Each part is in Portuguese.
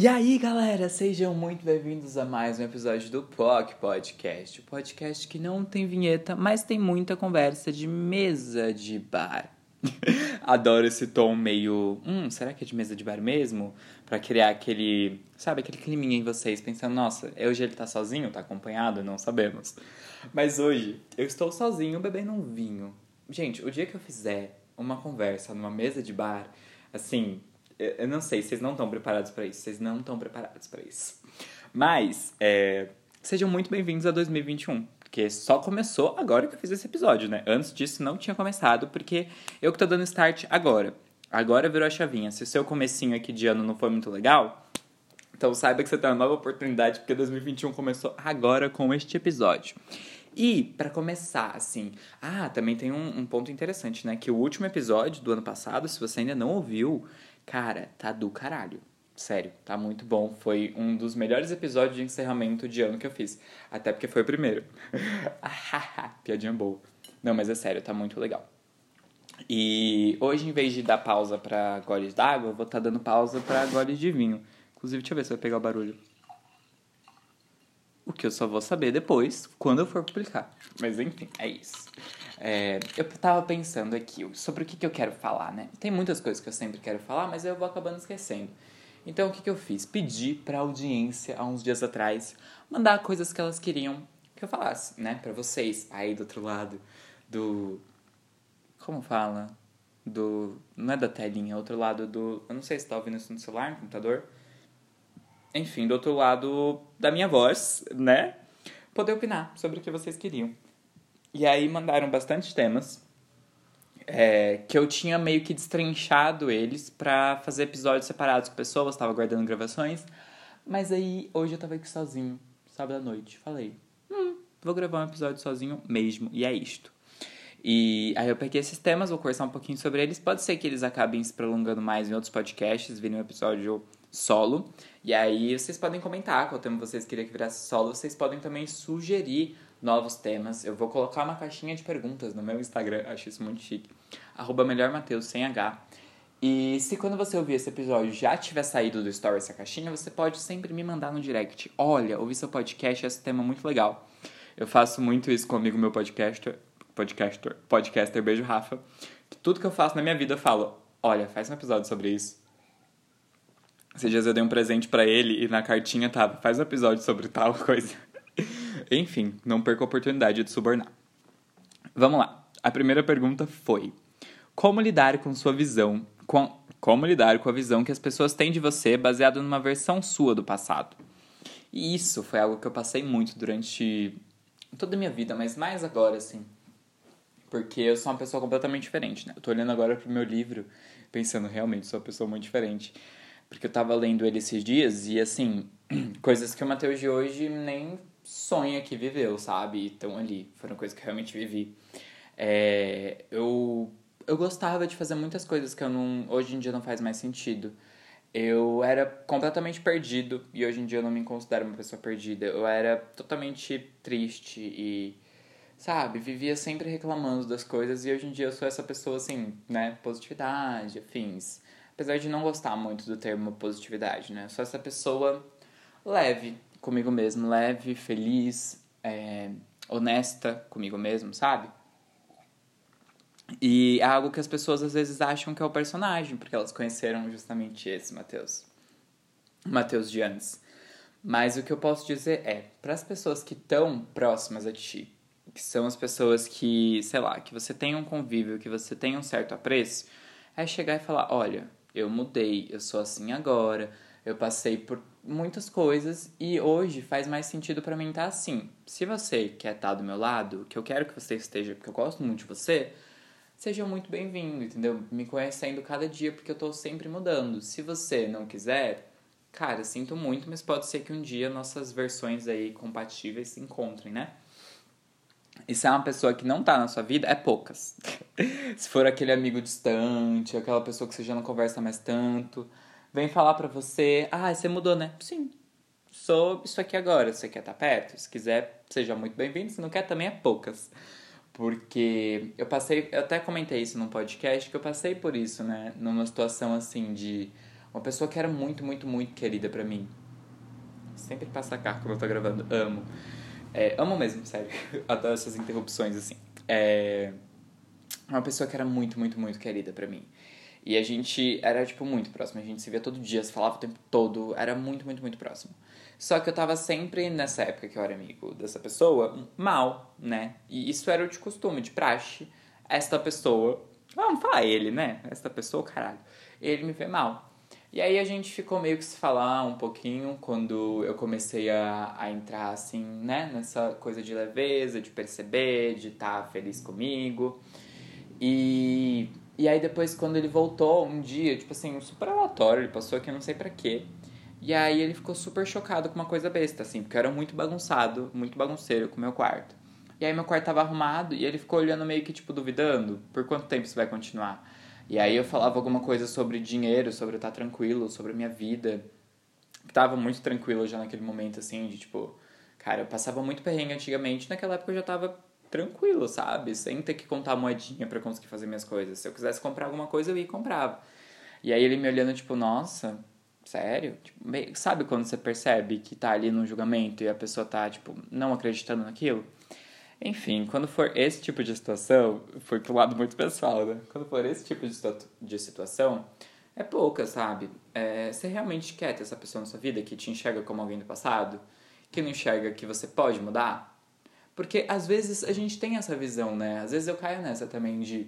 E aí, galera, sejam muito bem-vindos a mais um episódio do POC Podcast. O podcast que não tem vinheta, mas tem muita conversa de mesa de bar. Adoro esse tom meio. Hum, será que é de mesa de bar mesmo? Pra criar aquele. Sabe, aquele climinha em vocês, pensando, nossa, hoje ele tá sozinho, tá acompanhado? Não sabemos. Mas hoje eu estou sozinho bebendo um vinho. Gente, o dia que eu fizer uma conversa numa mesa de bar, assim, eu não sei, vocês não estão preparados para isso. Vocês não estão preparados para isso. Mas, é, sejam muito bem-vindos a 2021. Porque só começou agora que eu fiz esse episódio, né? Antes disso não tinha começado, porque eu que tô dando start agora. Agora virou a chavinha. Se o seu comecinho aqui de ano não foi muito legal, então saiba que você tem uma nova oportunidade, porque 2021 começou agora com este episódio. E, para começar, assim, ah, também tem um, um, ponto interessante, né? Que o último episódio do ano passado, se você ainda não ouviu, cara, tá do caralho. Sério, tá muito bom. Foi um dos melhores episódios de encerramento de ano que eu fiz. Até porque foi o primeiro. Piadinha boa. Não, mas é sério, tá muito legal. E hoje, em vez de dar pausa pra goles d'água, eu vou estar tá dando pausa pra goles de vinho. Inclusive, deixa eu ver se vai pegar o barulho. O que eu só vou saber depois, quando eu for publicar. Mas enfim, é isso. É, eu tava pensando aqui sobre o que, que eu quero falar, né? Tem muitas coisas que eu sempre quero falar, mas eu vou acabando esquecendo. Então, o que, que eu fiz? Pedi pra audiência, há uns dias atrás, mandar coisas que elas queriam que eu falasse, né? Pra vocês, aí do outro lado do... Como fala? Do... Não é da telinha, é outro lado do... Eu não sei se tá ouvindo isso no celular, no computador. Enfim, do outro lado da minha voz, né? Poder opinar sobre o que vocês queriam. E aí mandaram bastante temas. É, que eu tinha meio que destrinchado eles para fazer episódios separados com pessoas, tava guardando gravações. Mas aí, hoje eu tava aqui sozinho, sábado à noite. Falei, hum, vou gravar um episódio sozinho mesmo, e é isto. E aí eu peguei esses temas, vou conversar um pouquinho sobre eles. Pode ser que eles acabem se prolongando mais em outros podcasts, virem um episódio solo. E aí vocês podem comentar qual tema vocês queriam que virasse solo. Vocês podem também sugerir novos temas. Eu vou colocar uma caixinha de perguntas no meu Instagram, acho isso muito chique. Arroba melhormateus, sem H. E se quando você ouvir esse episódio já tiver saído do story essa caixinha, você pode sempre me mandar no direct. Olha, ouvi seu podcast, esse tema é muito legal. Eu faço muito isso comigo, meu podcaster, podcaster, podcaster, beijo Rafa. Tudo que eu faço na minha vida eu falo, olha, faz um episódio sobre isso. Esses dias eu dei um presente para ele e na cartinha tava, faz um episódio sobre tal coisa. Enfim, não perca a oportunidade de subornar. Vamos lá. A primeira pergunta foi: Como lidar com sua visão? Com, como lidar com a visão que as pessoas têm de você baseado numa versão sua do passado? E isso foi algo que eu passei muito durante toda a minha vida, mas mais agora, assim. Porque eu sou uma pessoa completamente diferente, né? Eu tô olhando agora pro meu livro, pensando, realmente, sou uma pessoa muito diferente. Porque eu tava lendo ele esses dias e, assim, coisas que o Matheus de hoje nem sonha que viveu, sabe? Estão ali, foram coisas que eu realmente vivi. É, eu, eu gostava de fazer muitas coisas que eu não, hoje em dia não faz mais sentido. Eu era completamente perdido e hoje em dia eu não me considero uma pessoa perdida. Eu era totalmente triste e, sabe, vivia sempre reclamando das coisas e hoje em dia eu sou essa pessoa assim, né, positividade, afins. Apesar de não gostar muito do termo positividade, né? Sou essa pessoa leve, comigo mesmo, leve, feliz, é, honesta comigo mesmo, sabe? E é algo que as pessoas às vezes acham que é o personagem, porque elas conheceram justamente esse Mateus. Mateus de antes. Mas o que eu posso dizer é, para as pessoas que estão próximas a ti, que são as pessoas que, sei lá, que você tem um convívio, que você tem um certo apreço, é chegar e falar: olha, eu mudei, eu sou assim agora, eu passei por muitas coisas e hoje faz mais sentido para mim estar tá assim. Se você quer estar tá do meu lado, que eu quero que você esteja, porque eu gosto muito de você, seja muito bem-vindo, entendeu? Me conhecendo cada dia porque eu tô sempre mudando. Se você não quiser, cara, sinto muito, mas pode ser que um dia nossas versões aí compatíveis se encontrem, né? E se é uma pessoa que não tá na sua vida, é poucas. se for aquele amigo distante, aquela pessoa que você já não conversa mais tanto, vem falar pra você, ah, você mudou, né? Sim, sou isso aqui agora. Você quer estar tá perto? Se quiser, seja muito bem-vindo. Se não quer, também é poucas. Porque eu passei, eu até comentei isso num podcast, que eu passei por isso, né? Numa situação assim de Uma pessoa que era muito, muito, muito querida para mim. Sempre passa carro quando eu tô gravando. Amo. É, amo mesmo, sério. Adoro essas interrupções, assim. É uma pessoa que era muito, muito, muito querida para mim. E a gente era, tipo, muito próximo. A gente se via todo dia, se falava o tempo todo. Era muito, muito, muito próximo. Só que eu tava sempre, nessa época que eu era amigo dessa pessoa, mal, né? E isso era de costume, de praxe. Esta pessoa. Vamos falar ele, né? Esta pessoa, caralho. Ele me vê mal. E aí a gente ficou meio que se falar um pouquinho quando eu comecei a, a entrar assim, né, nessa coisa de leveza, de perceber, de estar tá feliz comigo. E, e aí depois quando ele voltou um dia, tipo assim, super aleatório, ele passou aqui não sei para quê. E aí ele ficou super chocado com uma coisa besta, assim, porque eu era muito bagunçado, muito bagunceiro com o meu quarto. E aí meu quarto tava arrumado e ele ficou olhando meio que, tipo, duvidando por quanto tempo isso vai continuar. E aí eu falava alguma coisa sobre dinheiro, sobre estar tranquilo, sobre a minha vida. Que tava muito tranquilo já naquele momento, assim, de tipo... Cara, eu passava muito perrengue antigamente, naquela época eu já tava tranquilo, sabe? Sem ter que contar moedinha para conseguir fazer minhas coisas. Se eu quisesse comprar alguma coisa, eu ia e comprava. E aí ele me olhando, tipo, nossa, sério? Tipo, sabe quando você percebe que tá ali no julgamento e a pessoa tá, tipo, não acreditando naquilo? Enfim, quando for esse tipo de situação, foi pro lado muito pessoal, né? Quando for esse tipo de, de situação, é pouca, sabe? É, você realmente quer ter essa pessoa na sua vida que te enxerga como alguém do passado? Que não enxerga que você pode mudar? Porque às vezes a gente tem essa visão, né? Às vezes eu caio nessa também de,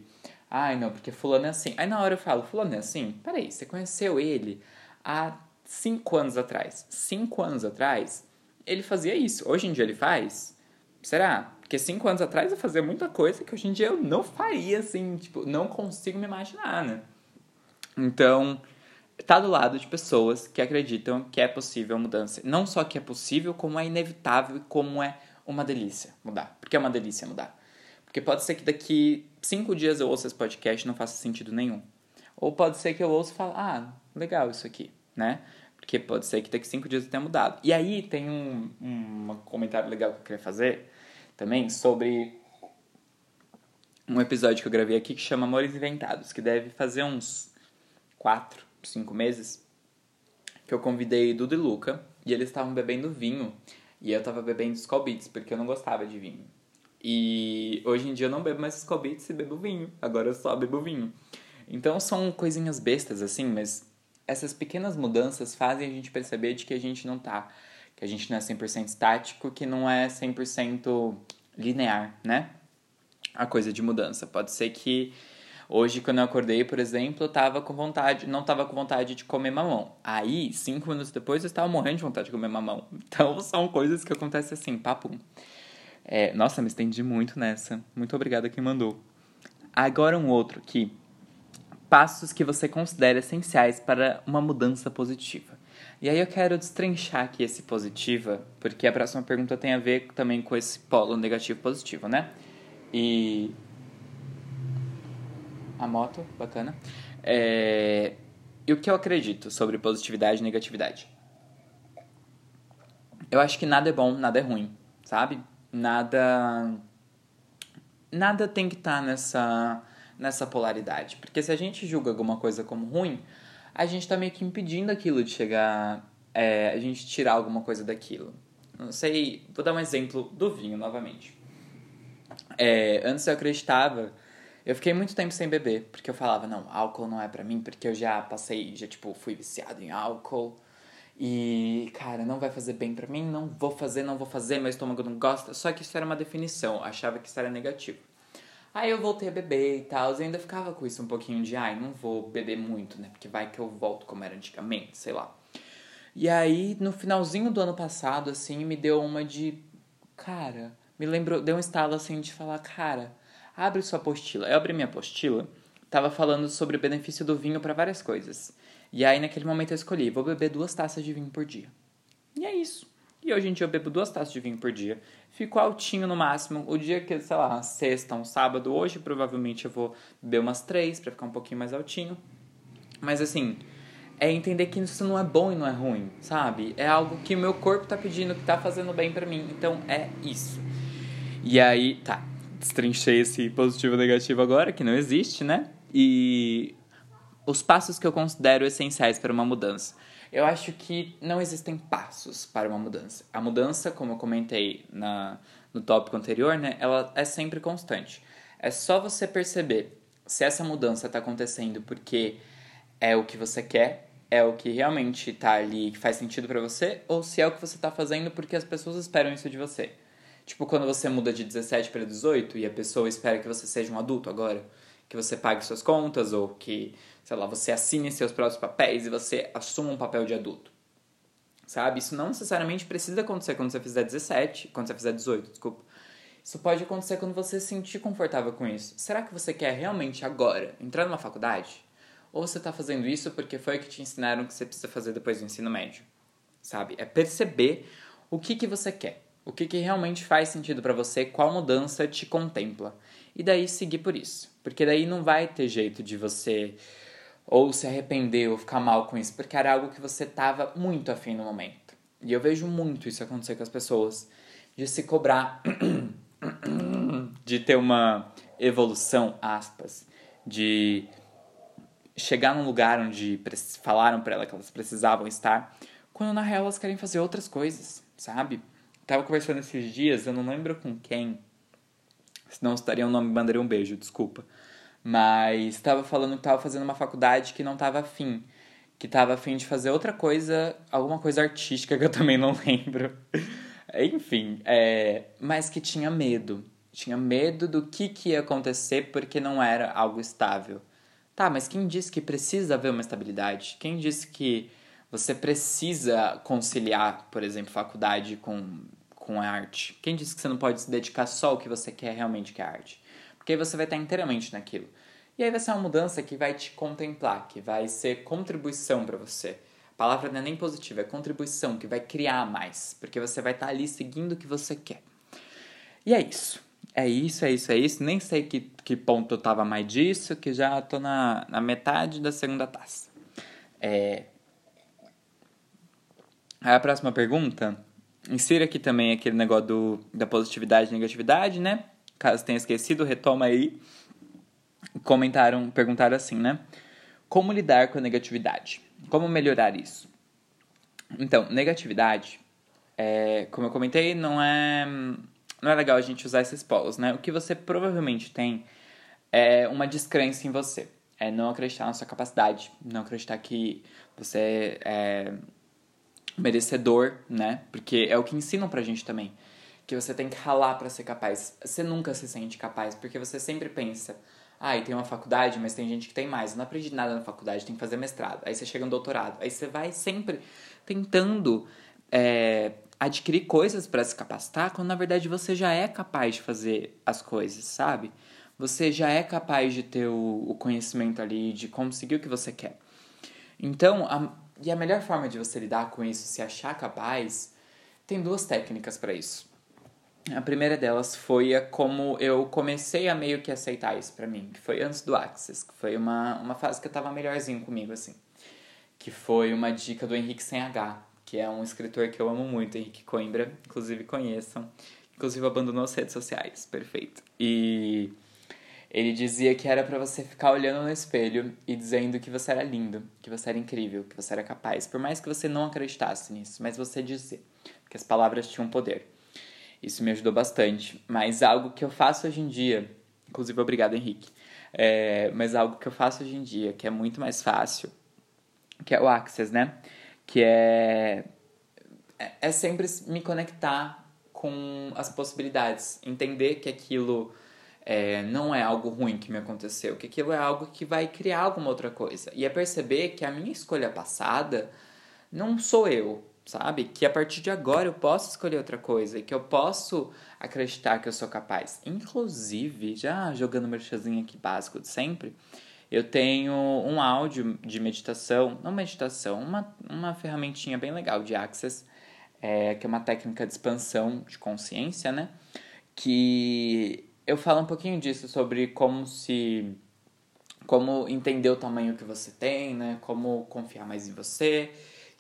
ai não, porque fulano é assim. Aí na hora eu falo, fulano é assim? Peraí, você conheceu ele há cinco anos atrás. Cinco anos atrás, ele fazia isso. Hoje em dia ele faz? Será? Porque cinco anos atrás eu fazia muita coisa que hoje em dia eu não faria, assim, tipo, não consigo me imaginar, né? Então, tá do lado de pessoas que acreditam que é possível mudança. Não só que é possível, como é inevitável e como é uma delícia mudar. Porque é uma delícia mudar. Porque pode ser que daqui cinco dias eu ouça esse podcast e não faça sentido nenhum. Ou pode ser que eu ouça e fale, ah, legal isso aqui, né? Porque pode ser que daqui cinco dias eu tenha mudado. E aí tem um, um comentário legal que eu queria fazer, também sobre um episódio que eu gravei aqui que chama Amores Inventados, que deve fazer uns 4, 5 meses, que eu convidei Dudu e Luca, e eles estavam bebendo vinho, e eu tava bebendo Skull Beats, porque eu não gostava de vinho. E hoje em dia eu não bebo mais Skull Beats e bebo vinho, agora eu só bebo vinho. Então são coisinhas bestas assim, mas essas pequenas mudanças fazem a gente perceber de que a gente não tá que a gente não é 100% estático, que não é 100% linear, né? A coisa de mudança. Pode ser que hoje, quando eu acordei, por exemplo, eu tava com vontade, não tava com vontade de comer mamão. Aí, cinco minutos depois, eu estava morrendo de vontade de comer mamão. Então, são coisas que acontecem assim, papum. É, nossa, me estendi muito nessa. Muito obrigada quem mandou. Agora um outro aqui. Passos que você considera essenciais para uma mudança positiva. E aí eu quero destrinchar aqui esse positiva, porque a próxima pergunta tem a ver também com esse polo negativo positivo, né? E a moto, bacana. É... E o que eu acredito sobre positividade e negatividade? Eu acho que nada é bom, nada é ruim, sabe? Nada nada tem que estar tá nessa nessa polaridade, porque se a gente julga alguma coisa como ruim, a gente tá meio que impedindo aquilo de chegar. É, a gente tirar alguma coisa daquilo. Não sei, vou dar um exemplo do vinho novamente. É, antes eu acreditava, eu fiquei muito tempo sem beber, porque eu falava, não, álcool não é para mim, porque eu já passei, já tipo, fui viciado em álcool. E, cara, não vai fazer bem para mim, não vou fazer, não vou fazer, meu estômago não gosta. Só que isso era uma definição, achava que isso era negativo. Aí eu voltei a beber e tal, e ainda ficava com isso um pouquinho de, ai, não vou beber muito, né? Porque vai que eu volto como era antigamente, sei lá. E aí, no finalzinho do ano passado, assim, me deu uma de, cara, me lembrou, deu um estalo assim de falar, cara, abre sua apostila. Eu abri minha apostila, tava falando sobre o benefício do vinho para várias coisas. E aí, naquele momento, eu escolhi, vou beber duas taças de vinho por dia. E é isso. E hoje em dia eu bebo duas taças de vinho por dia. Fico altinho no máximo. O dia que, sei lá, sexta, um sábado, hoje provavelmente eu vou beber umas três para ficar um pouquinho mais altinho. Mas assim, é entender que isso não é bom e não é ruim, sabe? É algo que o meu corpo tá pedindo, que tá fazendo bem para mim. Então é isso. E aí, tá. Destrinchei esse positivo negativo agora, que não existe, né? E os passos que eu considero essenciais para uma mudança. Eu acho que não existem passos para uma mudança. A mudança, como eu comentei na, no tópico anterior, né, ela é sempre constante. É só você perceber se essa mudança está acontecendo porque é o que você quer, é o que realmente está ali, que faz sentido para você, ou se é o que você está fazendo porque as pessoas esperam isso de você. Tipo, quando você muda de 17 para 18 e a pessoa espera que você seja um adulto agora, que você pague suas contas ou que, sei lá, você assine seus próprios papéis e você assuma um papel de adulto. Sabe? Isso não necessariamente precisa acontecer quando você fizer 17, quando você fizer 18, desculpa. Isso pode acontecer quando você se sentir confortável com isso. Será que você quer realmente agora entrar numa faculdade? Ou você está fazendo isso porque foi o que te ensinaram que você precisa fazer depois do ensino médio? Sabe? É perceber o que, que você quer. O que, que realmente faz sentido para você, qual mudança te contempla. E daí seguir por isso. Porque daí não vai ter jeito de você ou se arrepender ou ficar mal com isso, porque era algo que você estava muito afim no momento. E eu vejo muito isso acontecer com as pessoas, de se cobrar, de ter uma evolução, aspas, de chegar num lugar onde falaram para ela que elas precisavam estar, quando na real elas querem fazer outras coisas, sabe? Tava conversando esses dias, eu não lembro com quem, senão estaria o nome bandeira um beijo, desculpa. Mas estava falando que estava fazendo uma faculdade que não estava afim, que estava afim de fazer outra coisa, alguma coisa artística que eu também não lembro. Enfim, é, mas que tinha medo. Tinha medo do que, que ia acontecer porque não era algo estável. Tá, mas quem disse que precisa haver uma estabilidade? Quem disse que você precisa conciliar, por exemplo, faculdade com, com a arte? Quem disse que você não pode se dedicar só ao que você quer realmente, que é arte? Porque aí você vai estar inteiramente naquilo. E aí vai ser uma mudança que vai te contemplar, que vai ser contribuição para você. A palavra não é nem positiva, é contribuição, que vai criar mais, porque você vai estar ali seguindo o que você quer. E é isso. É isso, é isso, é isso. Nem sei que, que ponto eu tava mais disso, que já tô na, na metade da segunda taça. É... Aí a próxima pergunta. Insira aqui também aquele negócio do, da positividade e negatividade, né? Caso tenha esquecido, retoma aí. Comentaram, perguntaram assim, né? Como lidar com a negatividade? Como melhorar isso? Então, negatividade, é, como eu comentei, não é não é legal a gente usar esses polos, né? O que você provavelmente tem é uma descrença em você. É não acreditar na sua capacidade, não acreditar que você é merecedor, né? Porque é o que ensinam pra gente também. Que você tem que ralar para ser capaz. Você nunca se sente capaz, porque você sempre pensa, ah, e tem uma faculdade, mas tem gente que tem mais. Eu não aprendi nada na faculdade, tem que fazer mestrado. Aí você chega no doutorado. Aí você vai sempre tentando é, adquirir coisas para se capacitar quando na verdade você já é capaz de fazer as coisas, sabe? Você já é capaz de ter o, o conhecimento ali, de conseguir o que você quer. Então, a, e a melhor forma de você lidar com isso, se achar capaz, tem duas técnicas para isso. A primeira delas foi a como eu comecei a meio que aceitar isso para mim, que foi antes do Access, que foi uma, uma fase que eu tava melhorzinho comigo, assim. Que foi uma dica do Henrique Sem H, que é um escritor que eu amo muito, Henrique Coimbra, inclusive conheçam. Inclusive abandonou as redes sociais, perfeito. E ele dizia que era para você ficar olhando no espelho e dizendo que você era lindo, que você era incrível, que você era capaz, por mais que você não acreditasse nisso, mas você dizer, que as palavras tinham poder. Isso me ajudou bastante, mas algo que eu faço hoje em dia, inclusive obrigado Henrique, é, mas algo que eu faço hoje em dia, que é muito mais fácil, que é o Access, né? que é, é, é sempre me conectar com as possibilidades, entender que aquilo é, não é algo ruim que me aconteceu, que aquilo é algo que vai criar alguma outra coisa. E é perceber que a minha escolha passada não sou eu, sabe? Que a partir de agora eu posso escolher outra coisa e que eu posso acreditar que eu sou capaz. Inclusive, já jogando meu chazinho aqui básico de sempre, eu tenho um áudio de meditação, não meditação, uma, uma ferramentinha bem legal de Access, é, que é uma técnica de expansão de consciência, né? Que eu falo um pouquinho disso, sobre como se. como entender o tamanho que você tem, né? Como confiar mais em você.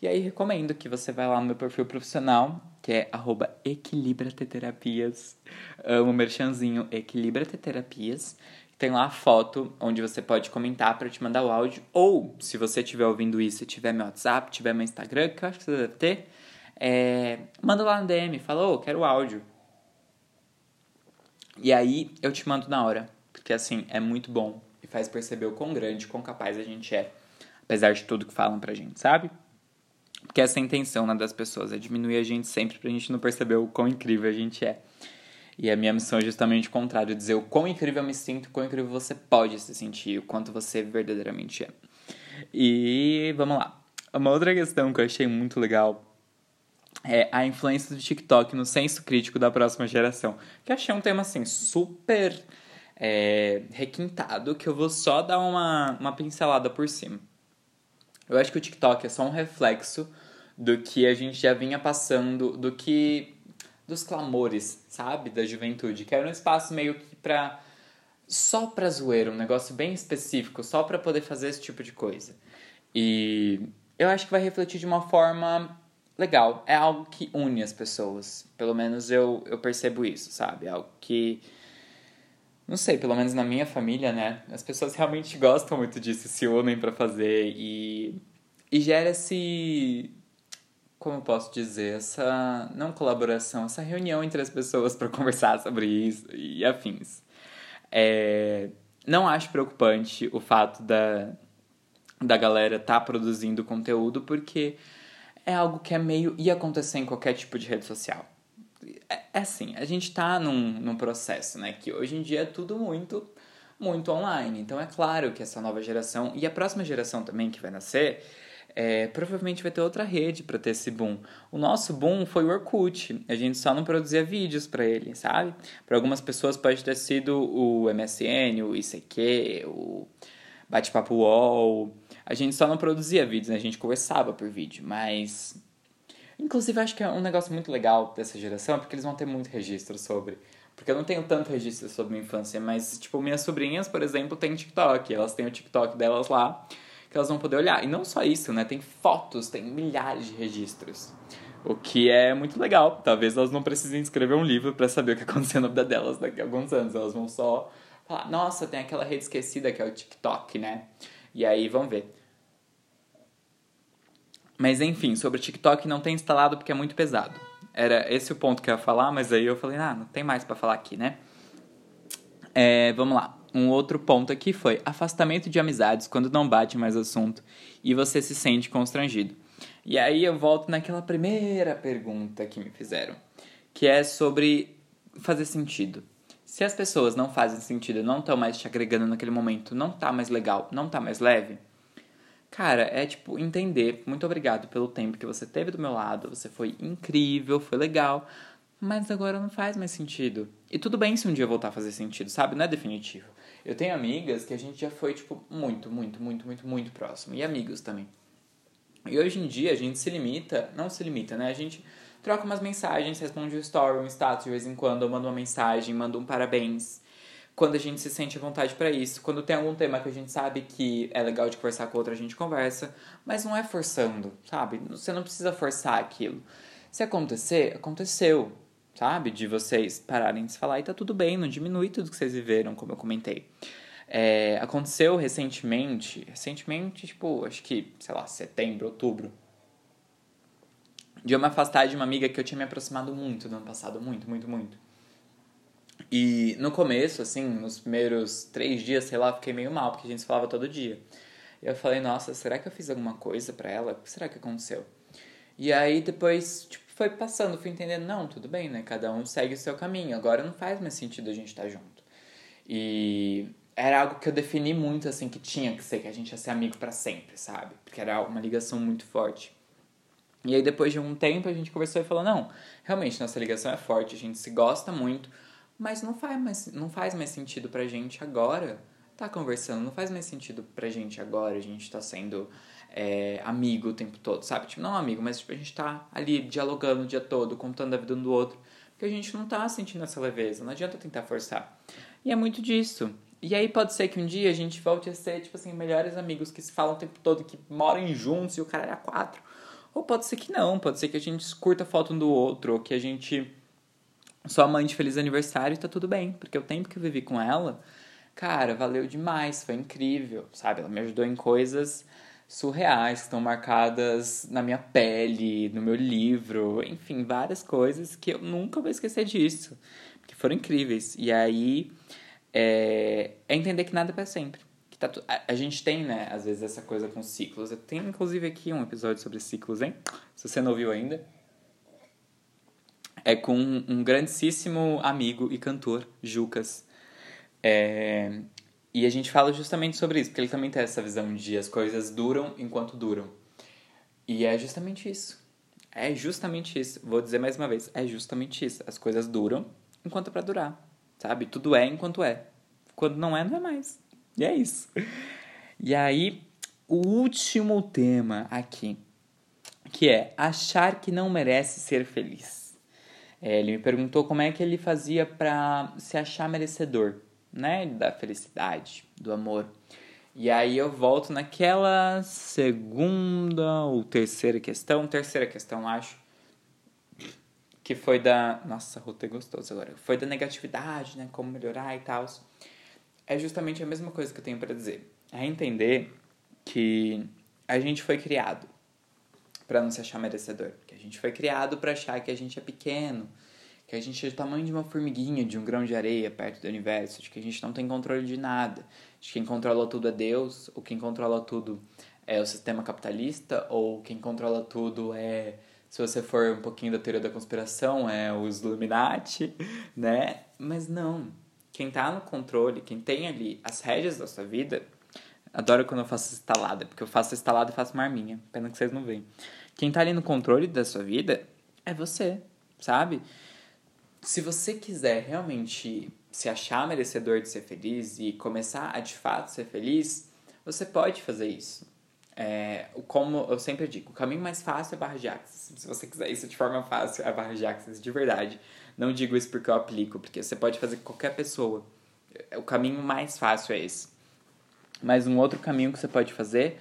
E aí recomendo que você vá lá no meu perfil profissional, que é arroba equilibrateterapias. Amo o merchanzinho Equilibrateterapias tem lá a foto onde você pode comentar para te mandar o áudio. Ou, se você estiver ouvindo isso e tiver meu WhatsApp, tiver meu Instagram, que eu acho que você deve ter, é, manda lá no DM, fala, oh, quero o áudio. E aí eu te mando na hora, porque assim, é muito bom e faz perceber o quão grande, quão capaz a gente é, apesar de tudo que falam pra gente, sabe? Porque essa é a intenção né, das pessoas, é diminuir a gente sempre pra gente não perceber o quão incrível a gente é. E a minha missão é justamente o contrário, dizer o quão incrível eu me sinto, o quão incrível você pode se sentir, o quanto você verdadeiramente é. E vamos lá. Uma outra questão que eu achei muito legal é a influência do TikTok no senso crítico da próxima geração. Que eu achei um tema assim super é, requintado, que eu vou só dar uma, uma pincelada por cima. Eu acho que o TikTok é só um reflexo do que a gente já vinha passando, do que. dos clamores, sabe? Da juventude. Que era um espaço meio que pra. só pra zoeira, um negócio bem específico, só pra poder fazer esse tipo de coisa. E eu acho que vai refletir de uma forma legal. É algo que une as pessoas. Pelo menos eu, eu percebo isso, sabe? É algo que não sei, pelo menos na minha família, né? As pessoas realmente gostam muito disso, se unem para fazer e, e gera esse. Como eu posso dizer? Essa. Não colaboração, essa reunião entre as pessoas para conversar sobre isso e afins. É, não acho preocupante o fato da, da galera tá produzindo conteúdo, porque é algo que é meio. ia acontecer em qualquer tipo de rede social é, é assim, a gente está num, num processo, né? Que hoje em dia é tudo muito, muito online. Então é claro que essa nova geração e a próxima geração também que vai nascer, é, provavelmente vai ter outra rede para ter esse boom. O nosso boom foi o Orkut. A gente só não produzia vídeos para ele, sabe? Para algumas pessoas pode ter sido o MSN, o ICQ, o Bate-Papo UOL. A gente só não produzia vídeos, né? A gente conversava por vídeo, mas Inclusive, acho que é um negócio muito legal dessa geração, porque eles vão ter muito registro sobre. Porque eu não tenho tanto registro sobre minha infância, mas, tipo, minhas sobrinhas, por exemplo, têm TikTok. Elas têm o TikTok delas lá, que elas vão poder olhar. E não só isso, né? Tem fotos, tem milhares de registros. O que é muito legal. Talvez elas não precisem escrever um livro para saber o que aconteceu na vida delas daqui a alguns anos. Elas vão só falar, nossa, tem aquela rede esquecida que é o TikTok, né? E aí vão ver. Mas enfim, sobre TikTok não tem instalado porque é muito pesado. Era esse o ponto que eu ia falar, mas aí eu falei, ah, não tem mais para falar aqui, né? É, vamos lá. Um outro ponto aqui foi afastamento de amizades quando não bate mais assunto e você se sente constrangido. E aí eu volto naquela primeira pergunta que me fizeram, que é sobre fazer sentido. Se as pessoas não fazem sentido, não estão mais te agregando naquele momento, não tá mais legal, não tá mais leve, Cara, é tipo entender. Muito obrigado pelo tempo que você teve do meu lado. Você foi incrível, foi legal. Mas agora não faz mais sentido. E tudo bem se um dia voltar a fazer sentido, sabe? Não é definitivo. Eu tenho amigas que a gente já foi, tipo, muito, muito, muito, muito, muito próximo. E amigos também. E hoje em dia a gente se limita, não se limita, né? A gente troca umas mensagens, responde um story, um status de vez em quando, eu mando uma mensagem, mando um parabéns quando a gente se sente à vontade para isso. Quando tem algum tema que a gente sabe que é legal de conversar com outra, a gente conversa, mas não é forçando, sabe? Você não precisa forçar aquilo. Se acontecer, aconteceu, sabe? De vocês pararem de se falar e tá tudo bem, não diminui tudo que vocês viveram, como eu comentei. É, aconteceu recentemente, recentemente, tipo, acho que, sei lá, setembro, outubro, de eu me afastar de uma amiga que eu tinha me aproximado muito no ano passado, muito, muito, muito. E no começo, assim, nos primeiros três dias, sei lá, fiquei meio mal, porque a gente falava todo dia. E eu falei, nossa, será que eu fiz alguma coisa para ela? O que será que aconteceu? E aí depois, tipo, foi passando, fui entendendo, não, tudo bem, né? Cada um segue o seu caminho. Agora não faz mais sentido a gente estar tá junto. E era algo que eu defini muito, assim, que tinha que ser, que a gente ia ser amigo para sempre, sabe? Porque era uma ligação muito forte. E aí depois de um tempo a gente conversou e falou, não, realmente nossa ligação é forte, a gente se gosta muito, mas não faz mais, não faz mais sentido pra gente agora tá conversando, não faz mais sentido pra gente agora, a gente tá sendo é, amigo o tempo todo, sabe? Tipo, não amigo, mas tipo, a gente tá ali dialogando o dia todo, contando a vida um do outro, porque a gente não tá sentindo essa leveza, não adianta tentar forçar. E é muito disso. E aí pode ser que um dia a gente volte a ser, tipo assim, melhores amigos que se falam o tempo todo, que moram juntos e o cara era quatro. Ou pode ser que não, pode ser que a gente curta foto um do outro, ou que a gente sua mãe de feliz aniversário e tá tudo bem, porque o tempo que eu vivi com ela, cara, valeu demais, foi incrível, sabe? Ela me ajudou em coisas surreais que estão marcadas na minha pele, no meu livro, enfim, várias coisas que eu nunca vou esquecer disso, que foram incríveis. E aí é, é entender que nada é para sempre. Que tá tu, a, a, gente tem, né, às vezes, essa coisa com ciclos. Eu tenho, inclusive, aqui um episódio sobre ciclos, hein? Se você não ouviu ainda. É com um grandíssimo amigo e cantor, Jucas. É, e a gente fala justamente sobre isso, porque ele também tem essa visão de as coisas duram enquanto duram. E é justamente isso. É justamente isso. Vou dizer mais uma vez, é justamente isso. As coisas duram enquanto é pra durar. Sabe? Tudo é enquanto é. Quando não é, não é mais. E é isso. E aí, o último tema aqui, que é achar que não merece ser feliz. É, ele me perguntou como é que ele fazia para se achar merecedor, né? Da felicidade, do amor. E aí eu volto naquela segunda ou terceira questão, terceira questão, acho, que foi da. Nossa, rotei gostoso agora. Foi da negatividade, né? Como melhorar e tal. É justamente a mesma coisa que eu tenho para dizer. É entender que a gente foi criado para não se achar merecedor. Que a gente foi criado para achar que a gente é pequeno, que a gente é do tamanho de uma formiguinha, de um grão de areia perto do universo, de que a gente não tem controle de nada, de que quem controla tudo é Deus, ou quem controla tudo é o sistema capitalista, ou quem controla tudo é se você for um pouquinho da teoria da conspiração, é os Illuminati, né? Mas não. Quem tá no controle, quem tem ali as rédeas da sua vida, adoro quando eu faço instalada, porque eu faço instalada e faço marminha, pena que vocês não veem. Quem tá ali no controle da sua vida é você, sabe? Se você quiser realmente se achar merecedor de ser feliz e começar a de fato ser feliz, você pode fazer isso. É, como eu sempre digo, o caminho mais fácil é barra de axis. Se você quiser isso de forma fácil, é barra de axis, de verdade. Não digo isso porque eu aplico, porque você pode fazer com qualquer pessoa. O caminho mais fácil é esse. Mas um outro caminho que você pode fazer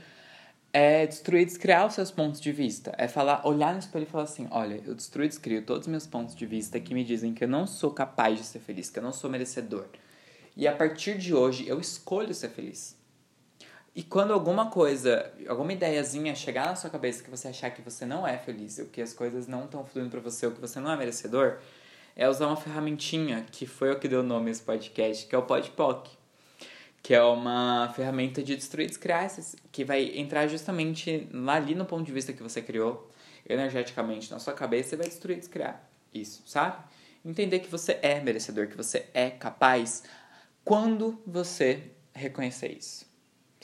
é destruir e descriar os seus pontos de vista. É falar, olhar no espelho e falar assim: olha, eu destruo e descrio todos os meus pontos de vista que me dizem que eu não sou capaz de ser feliz, que eu não sou merecedor. E a partir de hoje eu escolho ser feliz. E quando alguma coisa, alguma ideiazinha chegar na sua cabeça que você achar que você não é feliz, ou que as coisas não estão fluindo para você, ou que você não é merecedor, é usar uma ferramentinha que foi o que deu nome a esse podcast, que é o Podpoc. Que é uma ferramenta de destruir descriar, que vai entrar justamente ali no ponto de vista que você criou, energeticamente na sua cabeça, e vai destruir e descriar isso, sabe? Entender que você é merecedor, que você é capaz, quando você reconhecer isso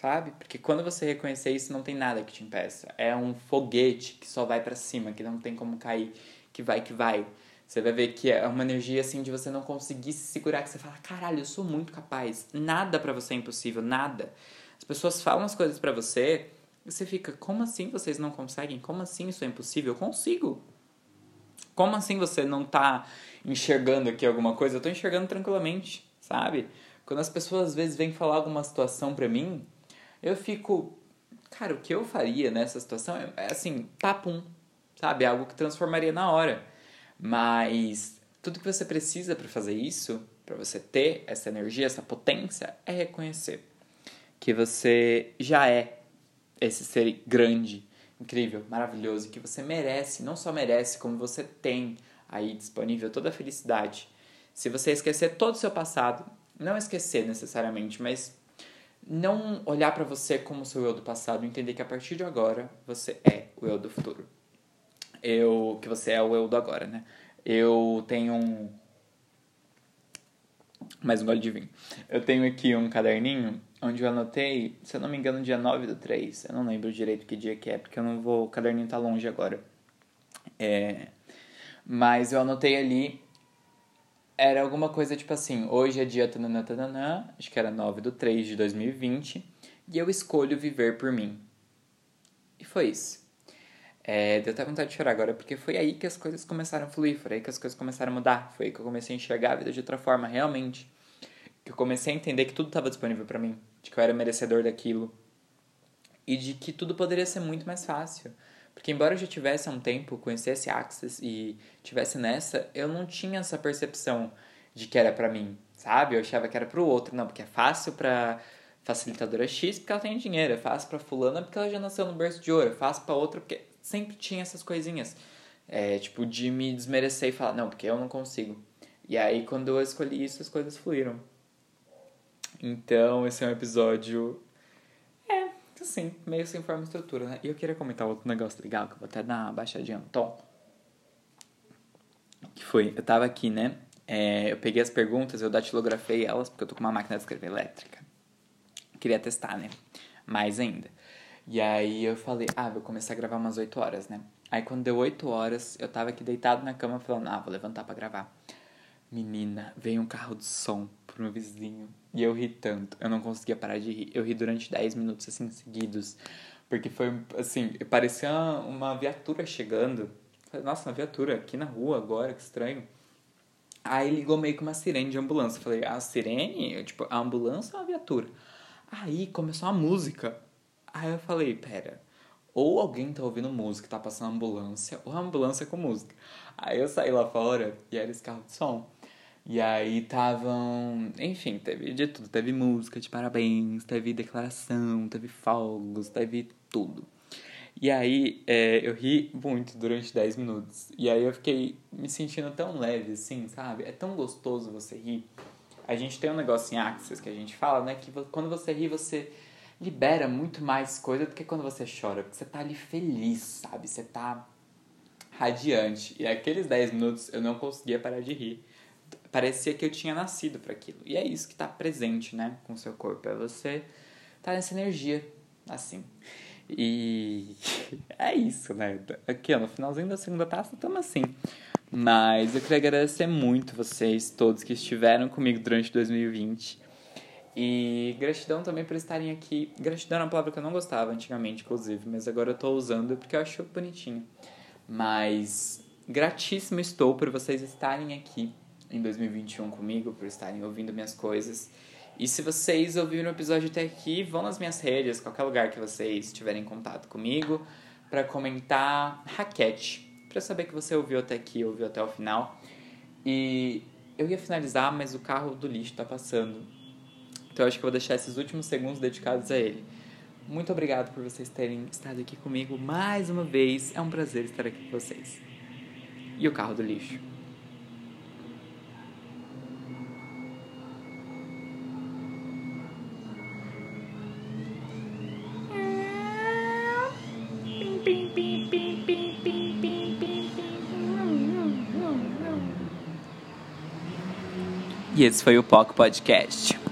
sabe? Porque quando você reconhecer isso, não tem nada que te impeça. É um foguete que só vai para cima, que não tem como cair, que vai que vai. Você vai ver que é uma energia assim de você não conseguir se segurar, que você fala: "Caralho, eu sou muito capaz. Nada para você é impossível, nada". As pessoas falam as coisas para você, e você fica: "Como assim vocês não conseguem? Como assim isso é impossível? Eu consigo". Como assim você não tá enxergando aqui alguma coisa? Eu tô enxergando tranquilamente, sabe? Quando as pessoas às vezes vêm falar alguma situação pra mim, eu fico, cara, o que eu faria nessa situação é, assim, papum, sabe? É algo que transformaria na hora. Mas tudo que você precisa para fazer isso, para você ter essa energia, essa potência, é reconhecer que você já é esse ser grande, incrível, maravilhoso, que você merece, não só merece, como você tem aí disponível toda a felicidade. Se você esquecer todo o seu passado, não esquecer necessariamente, mas não olhar para você como o seu eu do passado, entender que a partir de agora você é o eu do futuro. Eu, que você é o eu do agora, né? Eu tenho um mais um gole de vinho. Eu tenho aqui um caderninho onde eu anotei, se eu não me engano, dia 9 do 3. Eu não lembro direito que dia que é, porque eu não vou, o caderninho tá longe agora. É, mas eu anotei ali era alguma coisa tipo assim, hoje é dia tananã, tananã, acho que era 9 do 3 de 2020, e eu escolho viver por mim. E foi isso. É, deu até vontade de chorar agora, porque foi aí que as coisas começaram a fluir, foi aí que as coisas começaram a mudar, foi aí que eu comecei a enxergar a vida de outra forma, realmente. Que eu comecei a entender que tudo estava disponível para mim, de que eu era merecedor daquilo, e de que tudo poderia ser muito mais fácil. Porque embora eu já tivesse há um tempo, conhecesse Axis e tivesse nessa, eu não tinha essa percepção de que era para mim, sabe? Eu achava que era pro outro. Não, porque é fácil pra facilitadora X porque ela tem dinheiro, é fácil pra fulana porque ela já nasceu no berço de ouro, é fácil pra outra porque sempre tinha essas coisinhas. É, tipo, de me desmerecer e falar, não, porque eu não consigo. E aí, quando eu escolhi isso, as coisas fluíram. Então, esse é um episódio. É, assim, meio sem forma e estrutura, né? E eu queria comentar outro negócio legal, que eu vou até dar uma baixadinha no tom. Que foi, eu tava aqui, né? É, eu peguei as perguntas, eu datilografei elas, porque eu tô com uma máquina de escrever elétrica. Queria testar, né? Mais ainda. E aí eu falei, ah, vou começar a gravar umas 8 horas, né? Aí quando deu 8 horas, eu tava aqui deitado na cama falando, ah, vou levantar para gravar. Menina, veio um carro de som pro meu vizinho. E eu ri tanto, eu não conseguia parar de rir. Eu ri durante 10 minutos, assim, seguidos. Porque foi, assim, parecia uma viatura chegando. Falei, Nossa, uma viatura aqui na rua agora, que estranho. Aí ligou meio que uma sirene de ambulância. falei, a sirene? Tipo, a ambulância ou a viatura? Aí começou a música. Aí eu falei, pera, ou alguém tá ouvindo música, tá passando ambulância, ou a ambulância com música. Aí eu saí lá fora e era esse carro de som. E aí estavam. Enfim, teve de tudo. Teve música de parabéns, teve declaração, teve fogos, teve tudo. E aí é, eu ri muito durante 10 minutos. E aí eu fiquei me sentindo tão leve, assim, sabe? É tão gostoso você rir. A gente tem um negócio em Axis que a gente fala, né? Que quando você ri, você libera muito mais coisa do que quando você chora. Porque você tá ali feliz, sabe? Você tá radiante. E aqueles 10 minutos eu não conseguia parar de rir. Parecia que eu tinha nascido para aquilo. E é isso que tá presente, né? Com o seu corpo. É você tá nessa energia, assim. E é isso, né? Aqui, ó, no finalzinho da segunda taça, estamos assim. Mas eu queria agradecer muito vocês todos que estiveram comigo durante 2020. E gratidão também por estarem aqui. Gratidão é uma palavra que eu não gostava antigamente, inclusive, mas agora eu tô usando porque eu acho bonitinho. Mas gratíssimo estou por vocês estarem aqui em 2021 comigo, por estarem ouvindo minhas coisas. E se vocês ouviram o episódio até aqui, vão nas minhas redes, qualquer lugar que vocês tiverem contato comigo, para comentar raquete, para saber que você ouviu até aqui, ouviu até o final. E eu ia finalizar, mas o carro do lixo tá passando. Então eu acho que eu vou deixar esses últimos segundos dedicados a ele. Muito obrigado por vocês terem estado aqui comigo mais uma vez. É um prazer estar aqui com vocês. E o carro do lixo? E esse foi o POC Podcast.